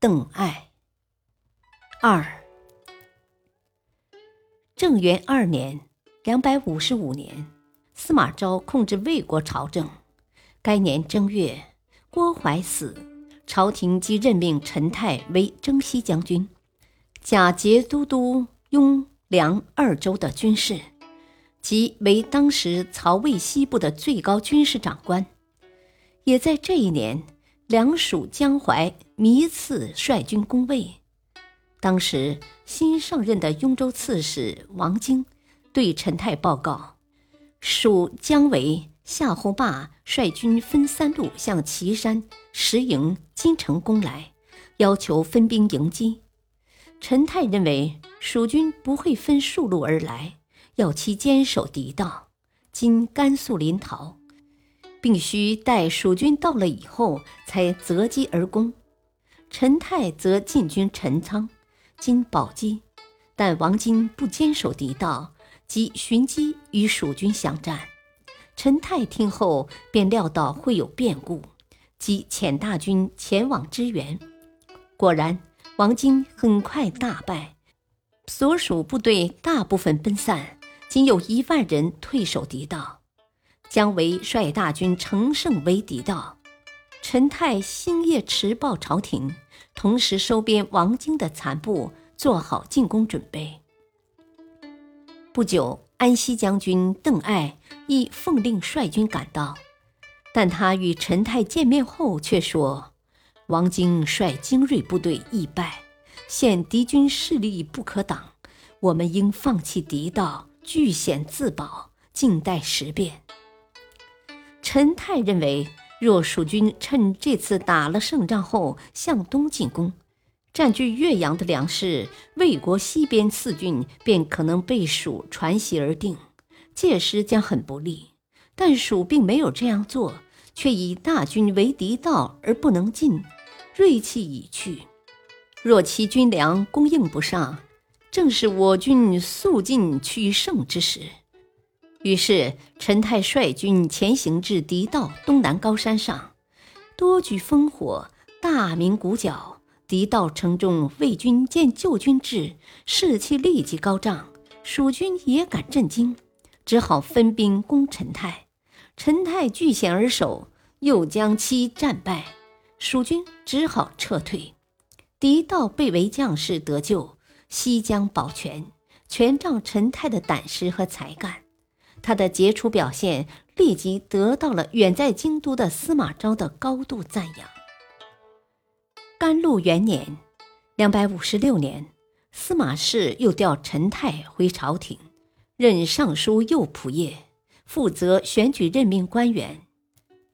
邓艾。二。正元二年（两百五十五年），司马昭控制魏国朝政。该年正月，郭淮死，朝廷即任命陈泰为征西将军，假节都督雍凉二州的军事，即为当时曹魏西部的最高军事长官。也在这一年。梁属江淮糜次率军攻魏，当时新上任的雍州刺史王经对陈泰报告，蜀姜维、夏侯霸率军分三路向岐山、石营、金城攻来，要求分兵迎击。陈泰认为蜀军不会分数路而来，要其坚守敌道，今甘肃临洮。并须待蜀军到了以后，才择机而攻。陈泰则进军陈仓，今宝鸡，但王金不坚守敌道，即寻机与蜀军相战。陈泰听后便料到会有变故，即遣大军前往支援。果然，王金很快大败，所属部队大部分奔散，仅有一万人退守敌道。姜维率大军乘胜围敌道，陈泰星夜驰报朝廷，同时收编王经的残部，做好进攻准备。不久，安西将军邓艾亦奉令率军赶到，但他与陈泰见面后却说：“王经率精锐部队易败，现敌军势力不可挡，我们应放弃敌道，据险自保，静待时变。”陈泰认为，若蜀军趁这次打了胜仗后向东进攻，占据岳阳的粮食，魏国西边四郡便可能被蜀传袭而定，届时将很不利。但蜀并没有这样做，却以大军为敌道而不能进，锐气已去。若其军粮供应不上，正是我军速进取胜之时。于是，陈泰率军前行至敌道东南高山上，多举烽火，大鸣鼓角。敌道城中魏军见救军至，士气立即高涨，蜀军也感震惊，只好分兵攻陈泰。陈泰据险而守，又将其战败，蜀军只好撤退。敌道被围将士得救，西江保全，全仗陈泰的胆识和才干。他的杰出表现立即得到了远在京都的司马昭的高度赞扬。甘露元年（两百五十六年），司马氏又调陈泰回朝廷，任尚书右仆射，负责选举任命官员。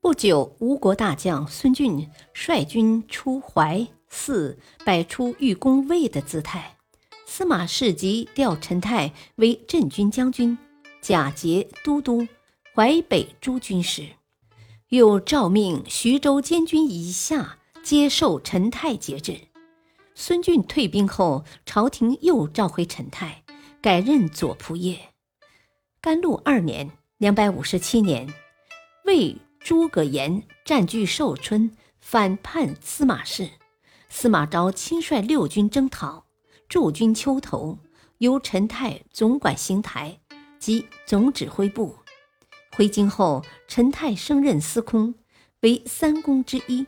不久，吴国大将孙峻率军出淮泗，摆出欲攻魏的姿态。司马氏即调陈泰为镇军将军。假节都督淮北诸军事，又诏命徐州监军以下接受陈泰节制。孙峻退兵后，朝廷又召回陈泰，改任左仆射。甘露二年（两百五十七年），魏诸葛炎占据寿春，反叛司马氏。司马昭亲率六军征讨，驻军丘头，由陈泰总管邢台。及总指挥部回京后，陈泰升任司空，为三公之一，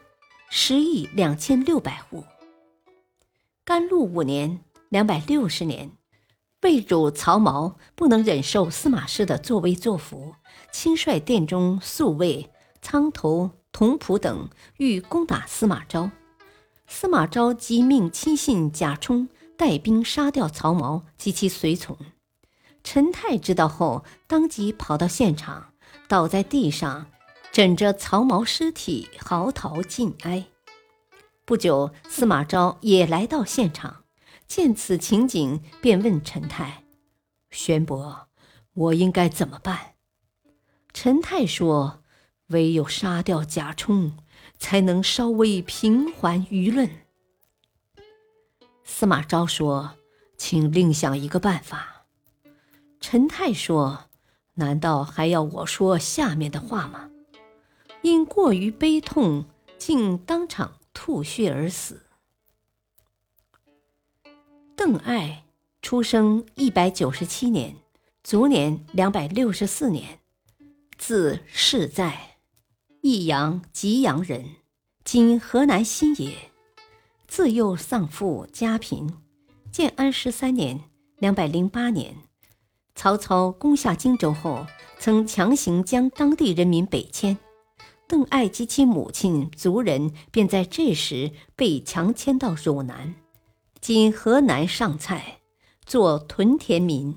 十亿两千六百户。甘露五年（两百六十年），魏主曹髦不能忍受司马氏的作威作福，亲率殿中宿卫仓头、童仆等欲攻打司马昭。司马昭即命亲信贾充带兵杀掉曹髦及其随从。陈泰知道后，当即跑到现场，倒在地上，枕着曹髦尸体嚎啕尽哀。不久，司马昭也来到现场，见此情景，便问陈泰：“玄伯，我应该怎么办？”陈泰说：“唯有杀掉贾充，才能稍微平缓舆论。”司马昭说：“请另想一个办法。”陈泰说：“难道还要我说下面的话吗？”因过于悲痛，竟当场。吐血而死。邓艾出生一百九十七年，卒年两百六十四年，字世在，益阳吉阳人，今河南新野。自幼丧父，家贫。建安十三年（两百零八年），曹操攻下荆州后，曾强行将当地人民北迁。邓艾及其母亲族人便在这时被强迁到汝南（今河南上蔡），做屯田民，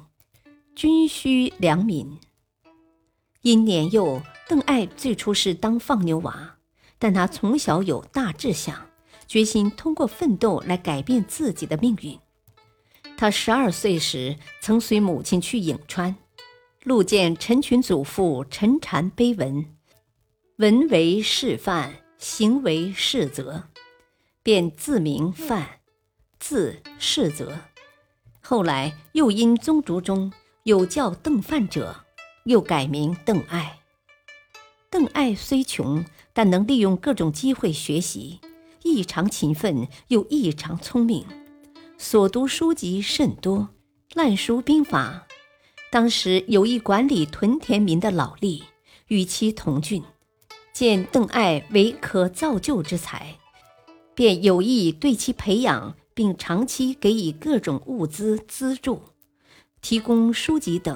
军需良民。因年幼，邓艾最初是当放牛娃，但他从小有大志向，决心通过奋斗来改变自己的命运。他十二岁时，曾随母亲去颍川，路见陈群祖父陈禅碑文。文为示范，行为示则，便自名范，字世则。后来又因宗族中有叫邓范者，又改名邓艾。邓艾虽穷，但能利用各种机会学习，异常勤奋又异常聪明，所读书籍甚多，烂熟兵法。当时有一管理屯田民的老吏，与其同郡。见邓艾为可造就之才，便有意对其培养，并长期给予各种物资资助，提供书籍等。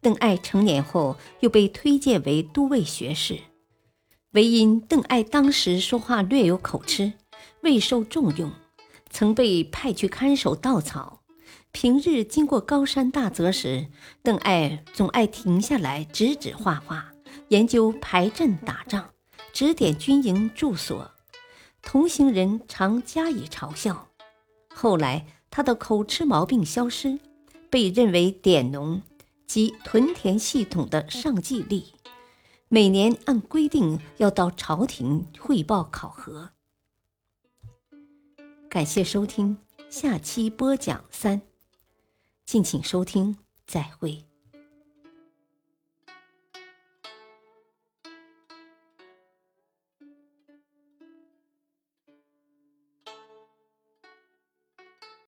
邓艾成年后，又被推荐为都尉学士，唯因邓艾当时说话略有口吃，未受重用，曾被派去看守稻草。平日经过高山大泽时，邓艾总爱停下来指指画画。研究排阵打仗，指点军营住所，同行人常加以嘲笑。后来，他的口吃毛病消失，被认为典农及屯田系统的上计吏，每年按规定要到朝廷汇报考核。感谢收听，下期播讲三，敬请收听，再会。